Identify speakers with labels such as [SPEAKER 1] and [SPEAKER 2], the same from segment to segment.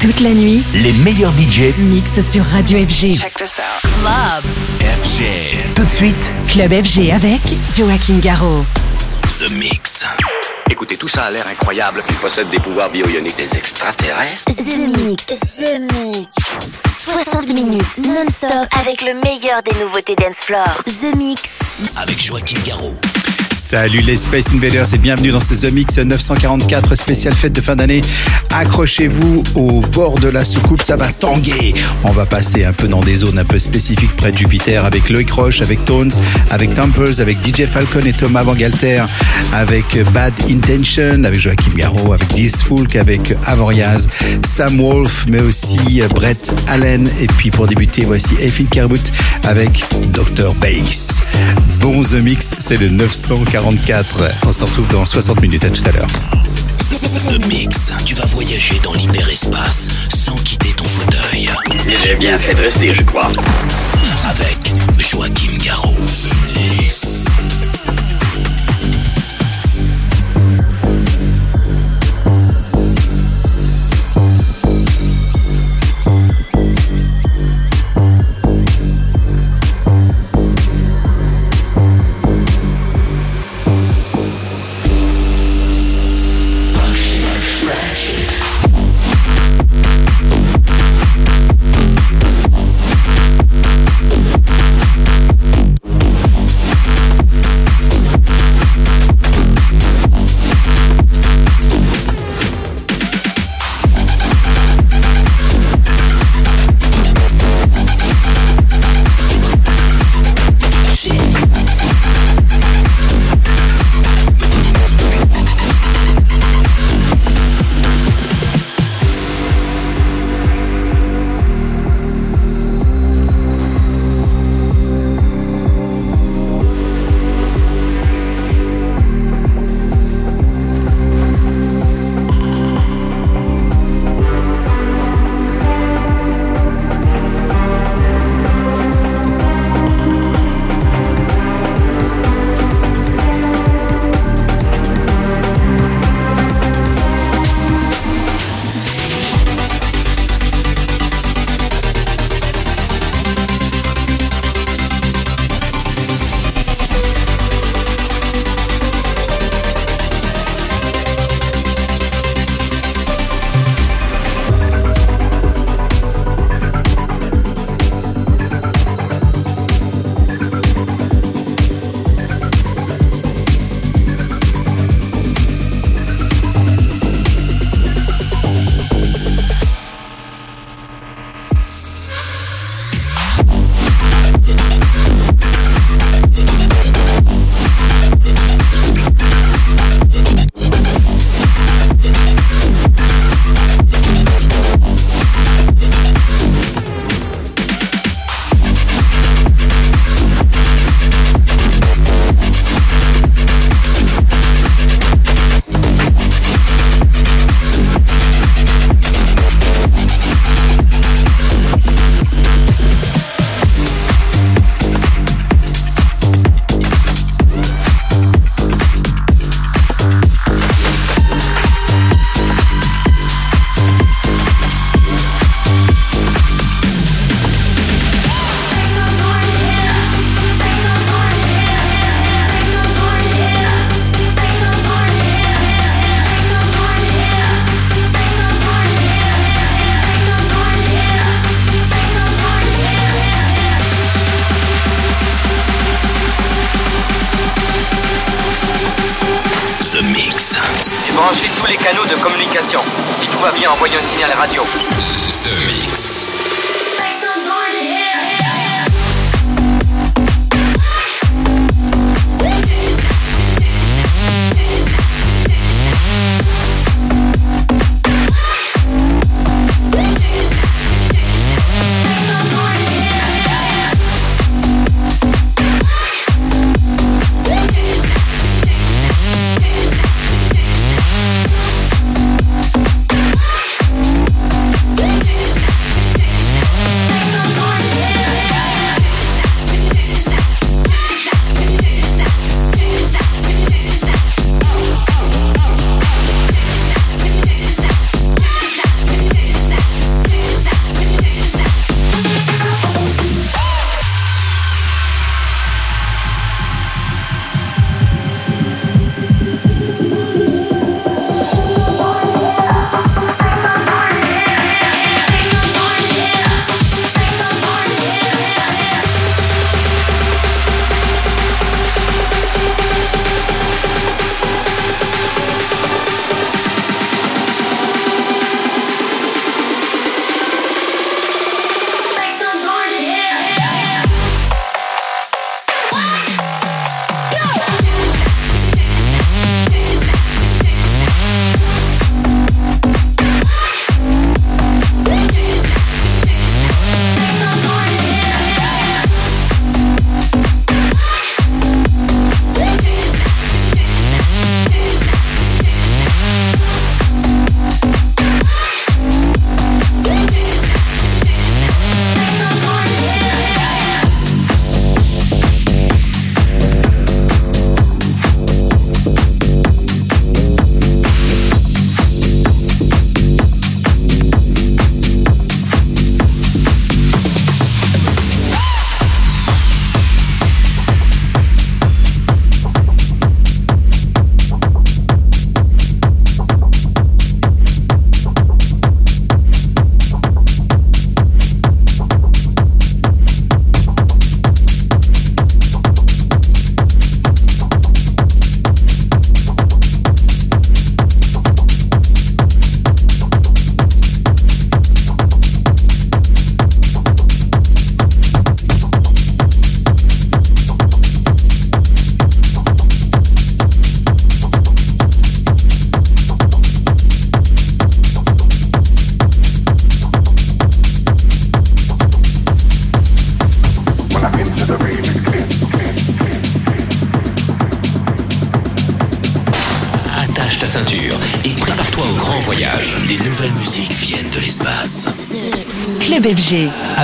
[SPEAKER 1] Toute la nuit,
[SPEAKER 2] les meilleurs budgets
[SPEAKER 1] mixent sur Radio FG.
[SPEAKER 3] Check this out.
[SPEAKER 1] Club.
[SPEAKER 2] FG. Tout de suite,
[SPEAKER 1] Club FG avec Joachim Garraud.
[SPEAKER 2] The Mix.
[SPEAKER 4] Écoutez, tout ça a l'air incroyable. Ils possèdent des pouvoirs bio-ioniques. Des extraterrestres
[SPEAKER 5] The Mix, The Mix. 60 minutes non-stop avec le meilleur des nouveautés dance floor. The Mix.
[SPEAKER 2] Avec Joachim Garraud.
[SPEAKER 6] Salut les Space Invaders et bienvenue dans ce The Mix 944 spécial fête de fin d'année. Accrochez-vous au bord de la soucoupe, ça va tanguer. On va passer un peu dans des zones un peu spécifiques près de Jupiter avec Loïc Roche, avec Tones, avec Temples, avec DJ Falcon et Thomas Van Galter, avec Bad Intention, avec Joachim Garraud, avec This Folk, avec Avoriaz, Sam Wolf, mais aussi Brett Allen. Et puis pour débuter, voici Effin Kerbut avec Dr. Bass. Bon The Mix, c'est le 944. On se retrouve dans 60 minutes. À tout à l'heure.
[SPEAKER 2] The Mix. Tu vas voyager dans l'hyperespace sans quitter ton fauteuil.
[SPEAKER 4] J'ai bien fait de rester, je crois.
[SPEAKER 2] Avec Joachim Garraud. The Mix.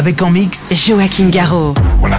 [SPEAKER 3] Avec en mix
[SPEAKER 1] Joachim Garraud.
[SPEAKER 7] When I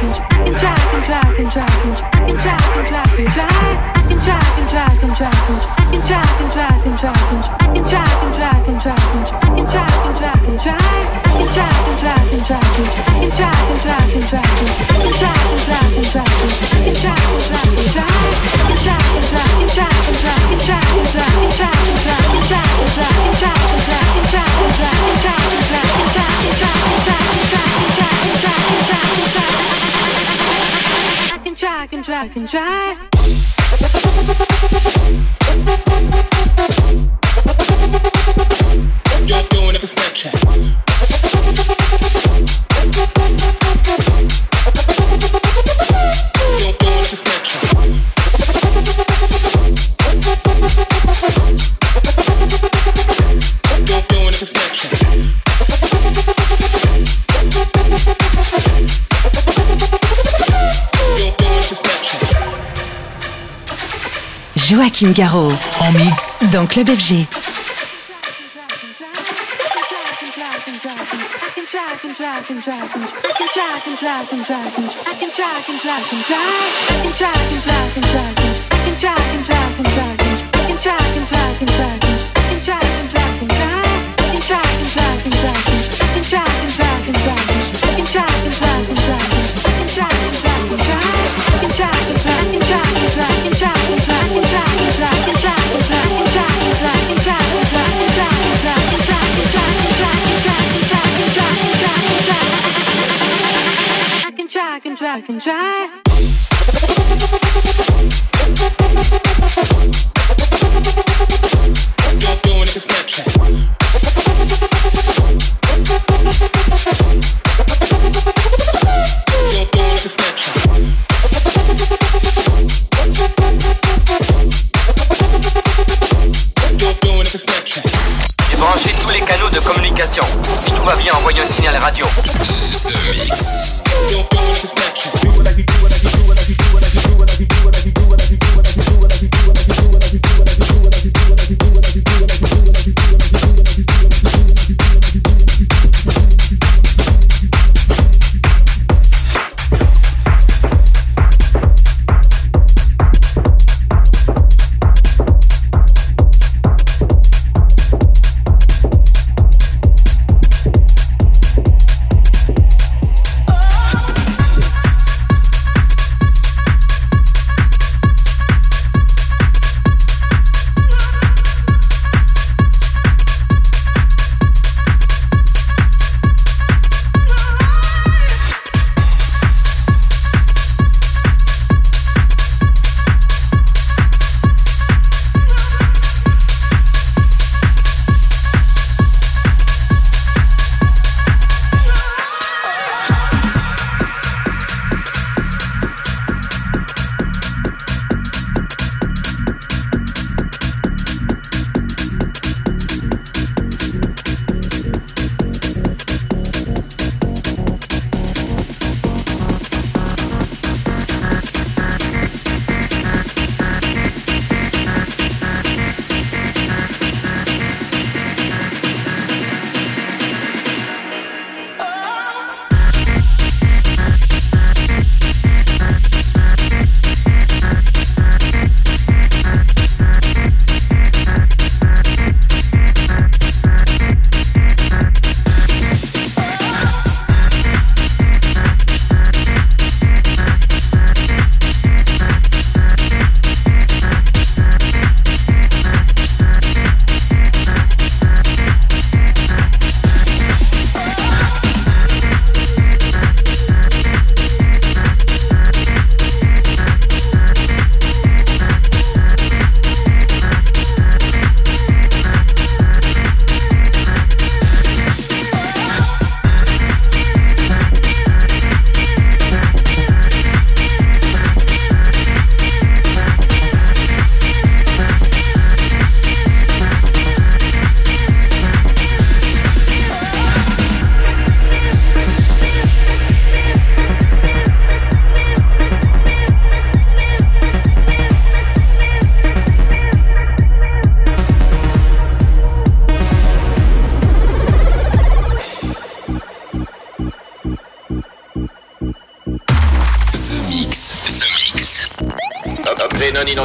[SPEAKER 7] I
[SPEAKER 2] can try. Joachim Garraud.
[SPEAKER 8] En
[SPEAKER 9] mix.
[SPEAKER 10] Dans Club FG.
[SPEAKER 11] drag
[SPEAKER 12] and drag.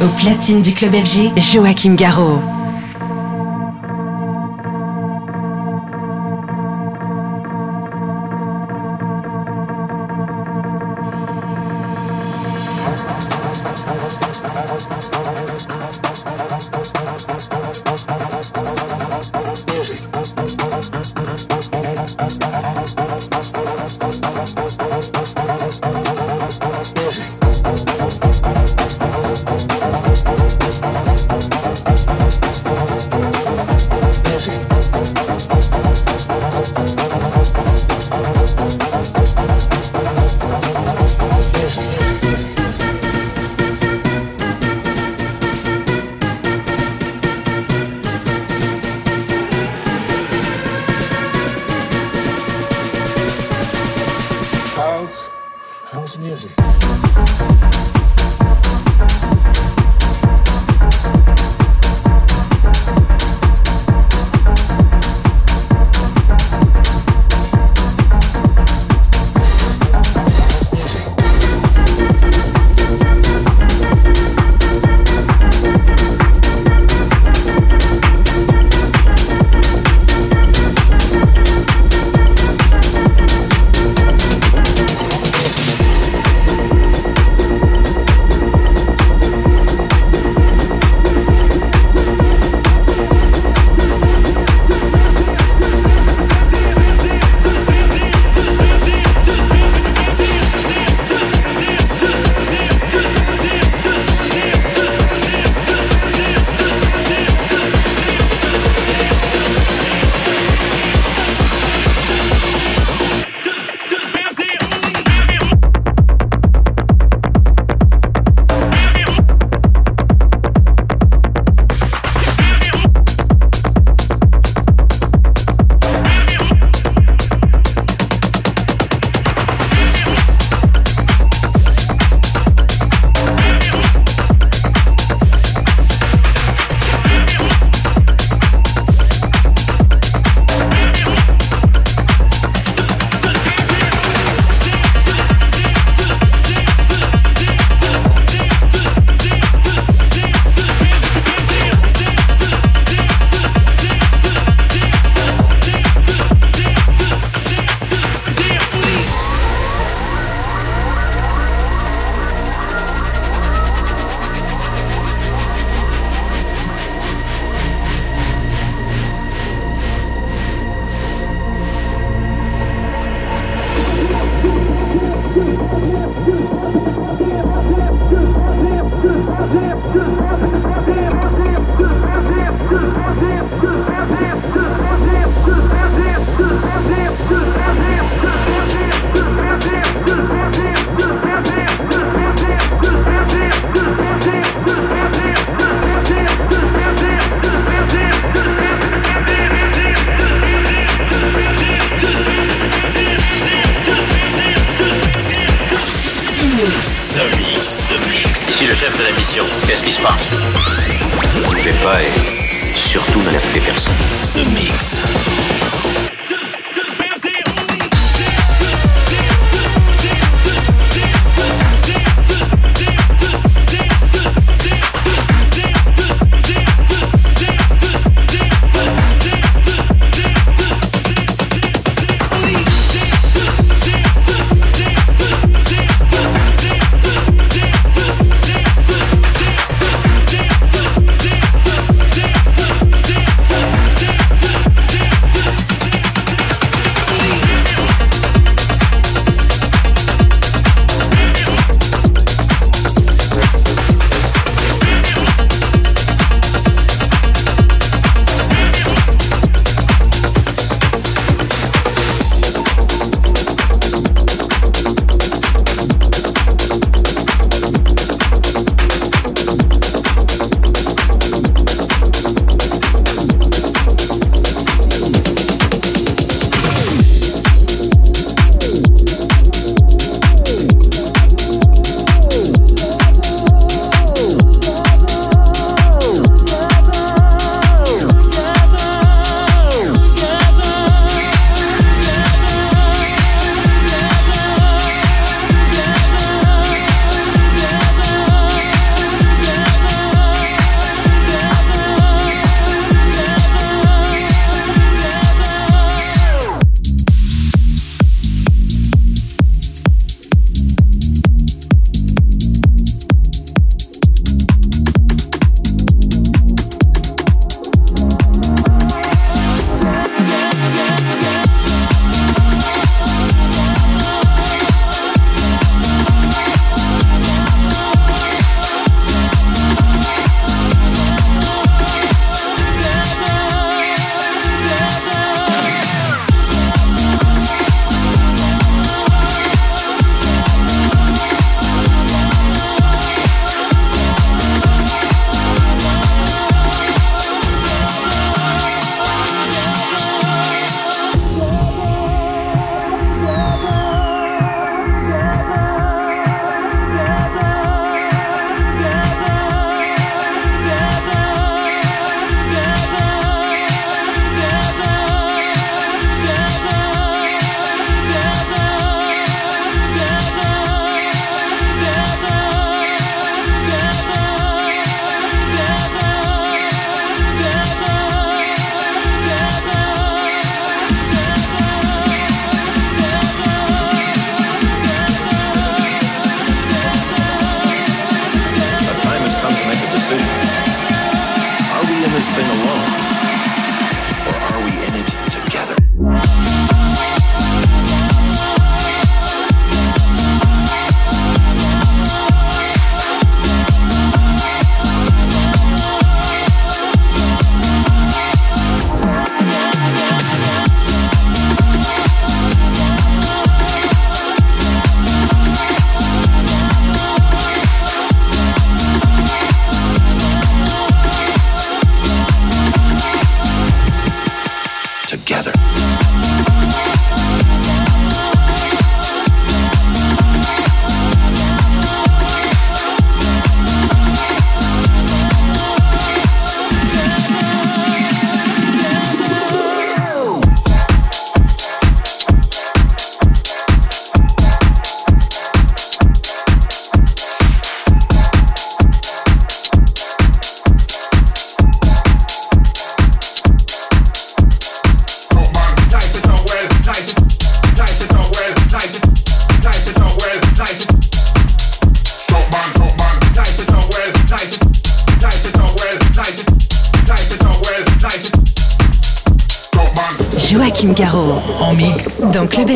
[SPEAKER 10] Au platine du club FG, Joachim Garraud.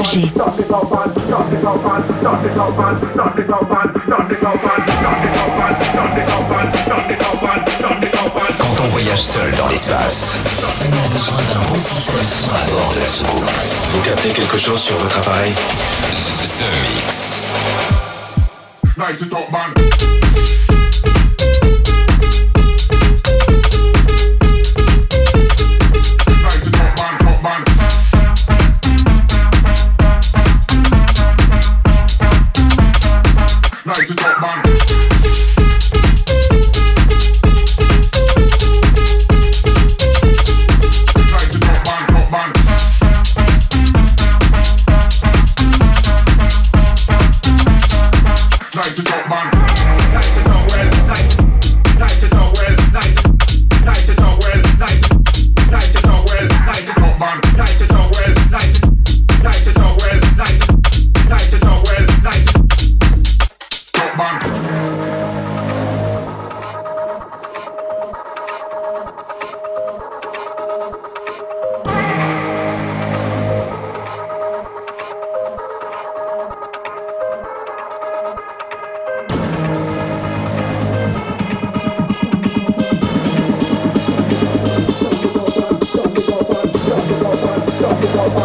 [SPEAKER 10] FG.
[SPEAKER 13] Quand on voyage seul dans l'espace, on a besoin d'un bon système son à bord de la soucoupe.
[SPEAKER 14] Vous captez quelque chose sur votre appareil?
[SPEAKER 13] The Mix.
[SPEAKER 15] Nice man.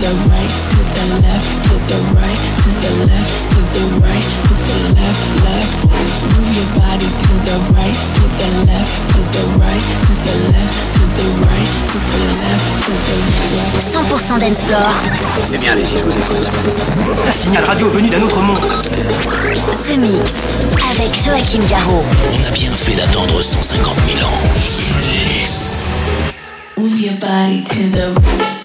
[SPEAKER 5] the
[SPEAKER 10] right, to the left, to the right, to the left, left. Move your body to the right, to the left, to the right, to the left, to the right, to the left, to the right.
[SPEAKER 5] 100% dance floor.
[SPEAKER 4] Eh bien, allez-y, je vous écoute.
[SPEAKER 16] Un signal radio venu d'un autre monde.
[SPEAKER 5] The Mix avec Joachim Garraud.
[SPEAKER 2] On a bien fait d'attendre 150 000 ans. The Mix.
[SPEAKER 1] Move your body to the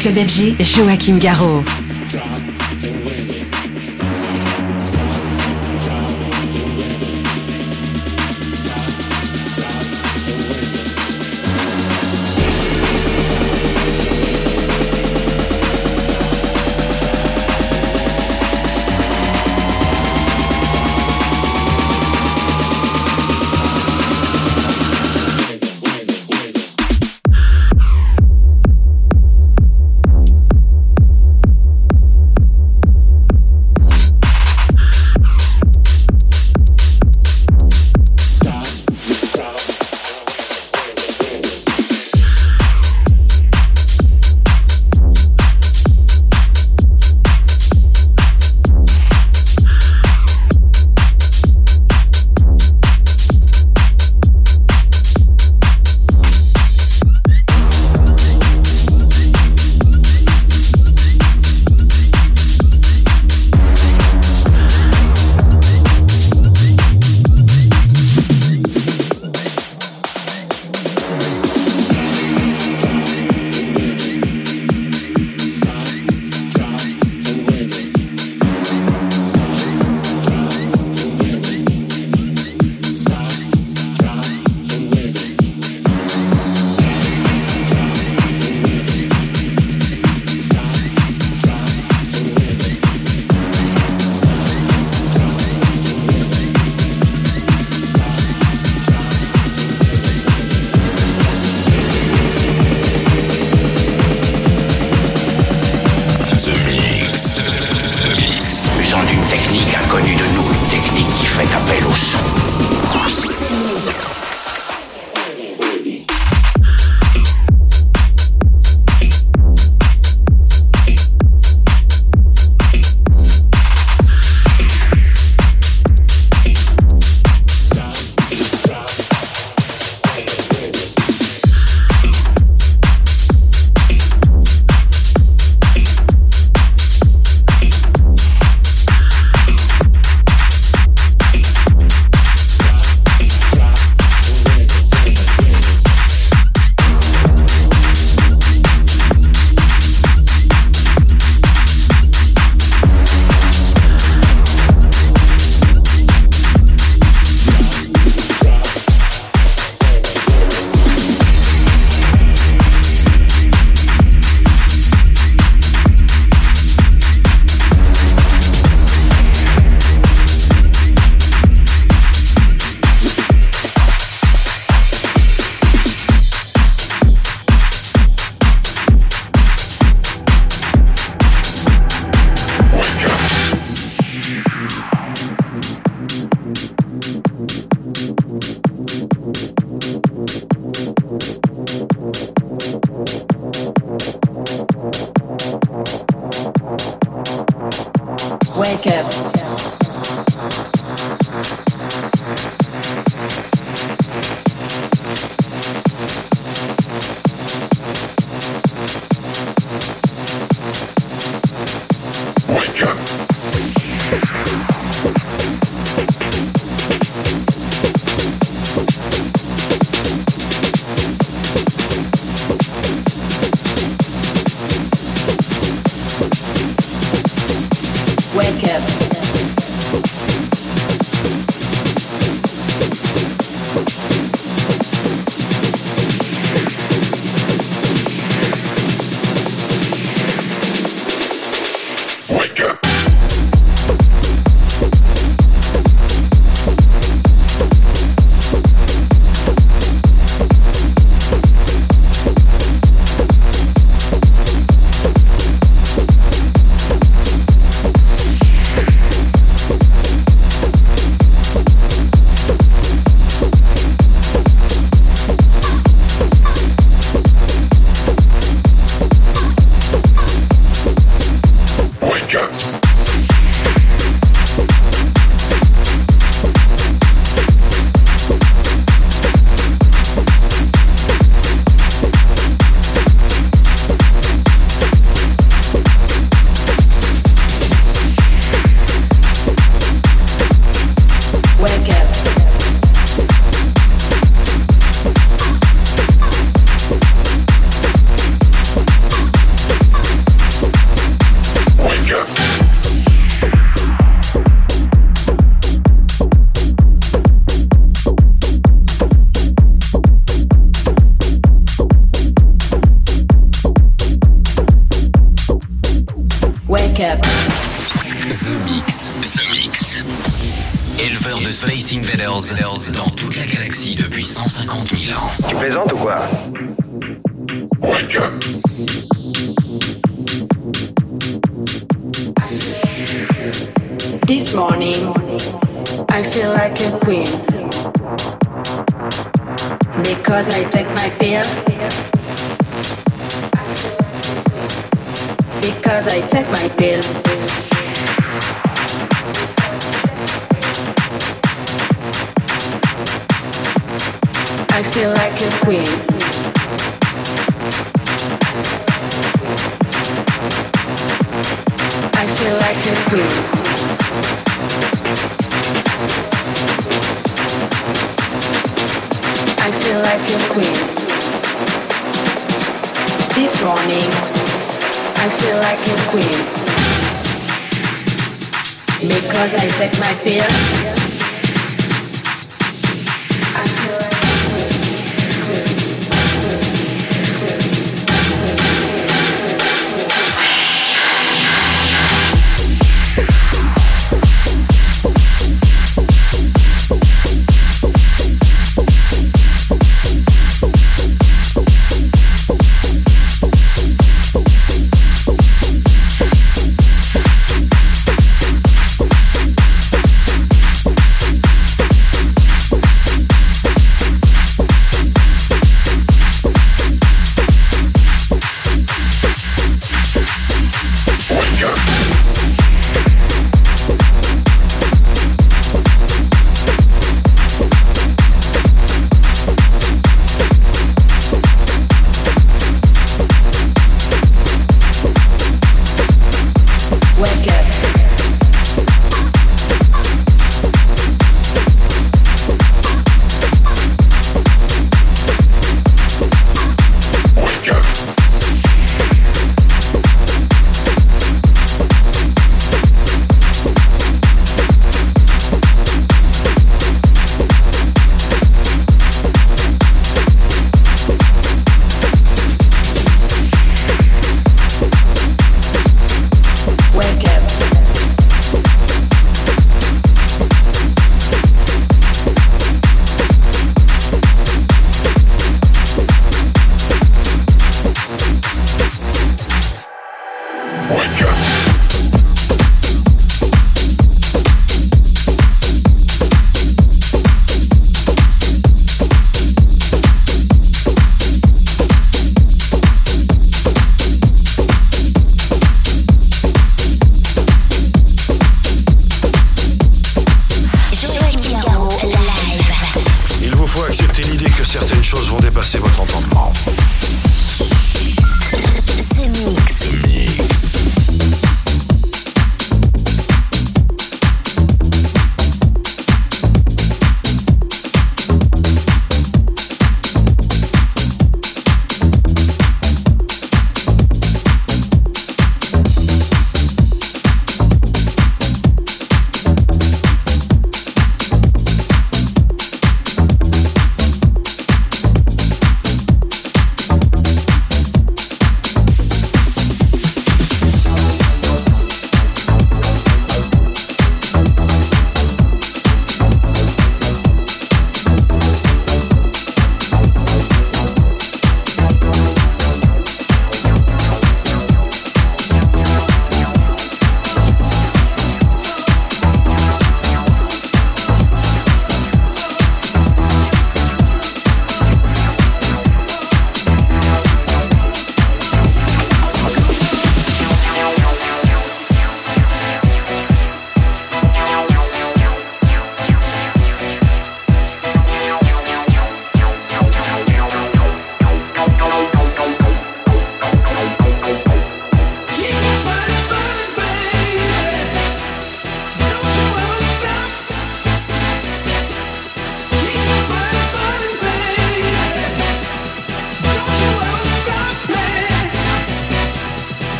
[SPEAKER 10] club FG, Joachim Garraud.
[SPEAKER 17] I
[SPEAKER 4] feel like a queen. I feel like a queen. I feel like a queen. This morning, I
[SPEAKER 5] feel like a
[SPEAKER 1] queen. Because
[SPEAKER 6] I take my fear.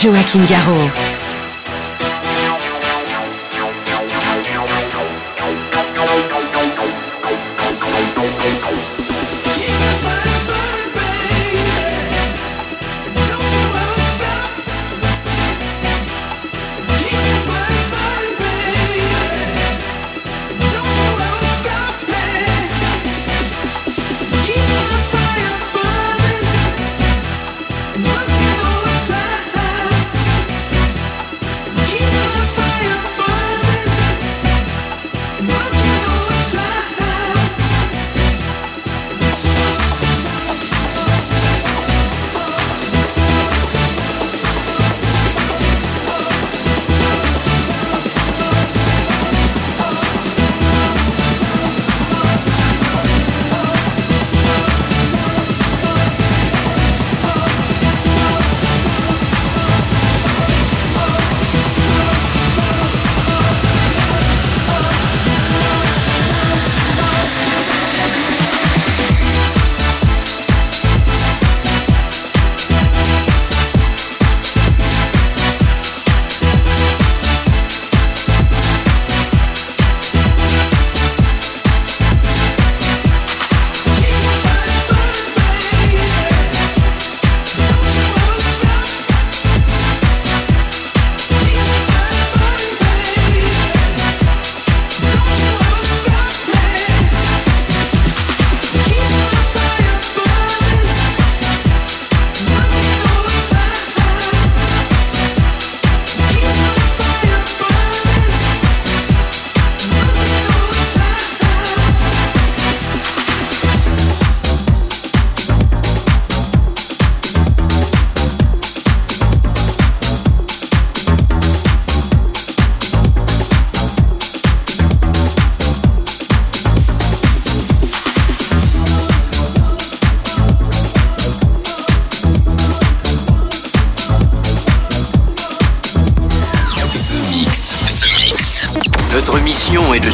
[SPEAKER 1] Joachim Garraud.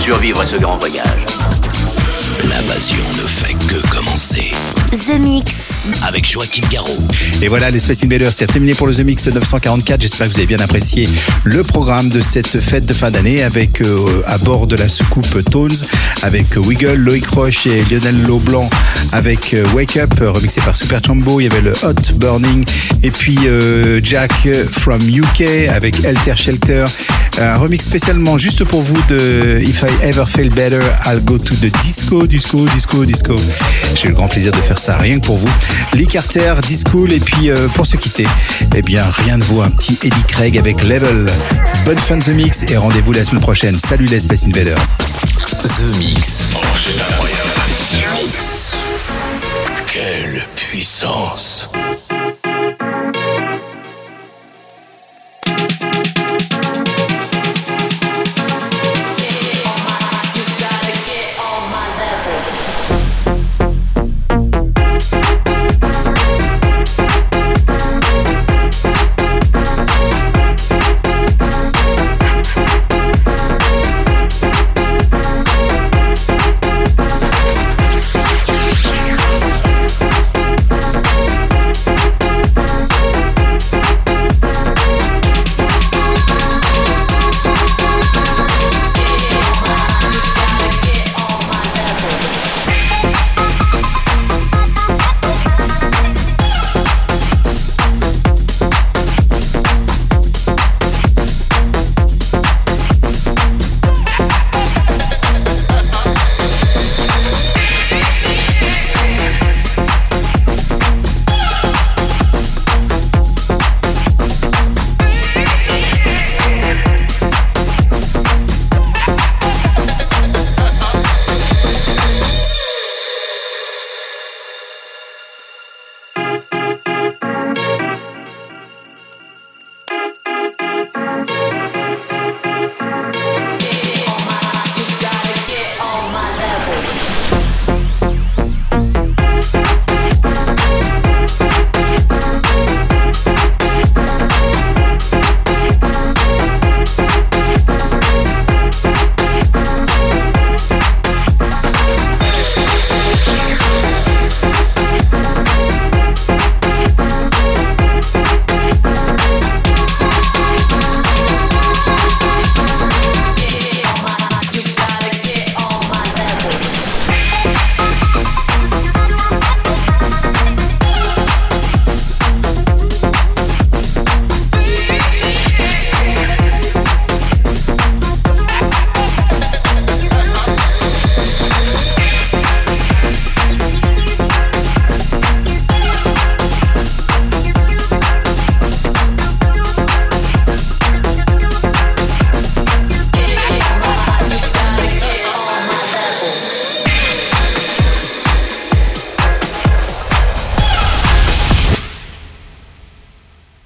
[SPEAKER 4] Survivre à ce grand voyage.
[SPEAKER 2] L'invasion ne fait que commencer.
[SPEAKER 5] The Mix.
[SPEAKER 2] Avec Joachim Garraud.
[SPEAKER 6] Et voilà, les Space Invaders, c'est terminé pour le The Mix 944. J'espère que vous avez bien apprécié le programme de cette fête de fin d'année avec euh, à bord de la soucoupe Tones, avec Wiggle, Loïc Roche et Lionel Leblanc, avec euh, Wake Up, remixé par Super Chambo. Il y avait le Hot Burning, et puis euh, Jack from UK avec Elter Shelter. Un remix spécialement juste pour vous de If I Ever Feel Better, I'll Go to the Disco, Disco, Disco, Disco. J'ai eu le grand plaisir de faire ça rien que pour vous. Lee Carter, Disco, et puis euh, pour se quitter, eh bien rien de vous, un petit Eddie Craig avec Level. Bonne fin de The Mix et rendez-vous la semaine prochaine. Salut les Space Invaders.
[SPEAKER 2] The Mix. The Mix. Quelle puissance.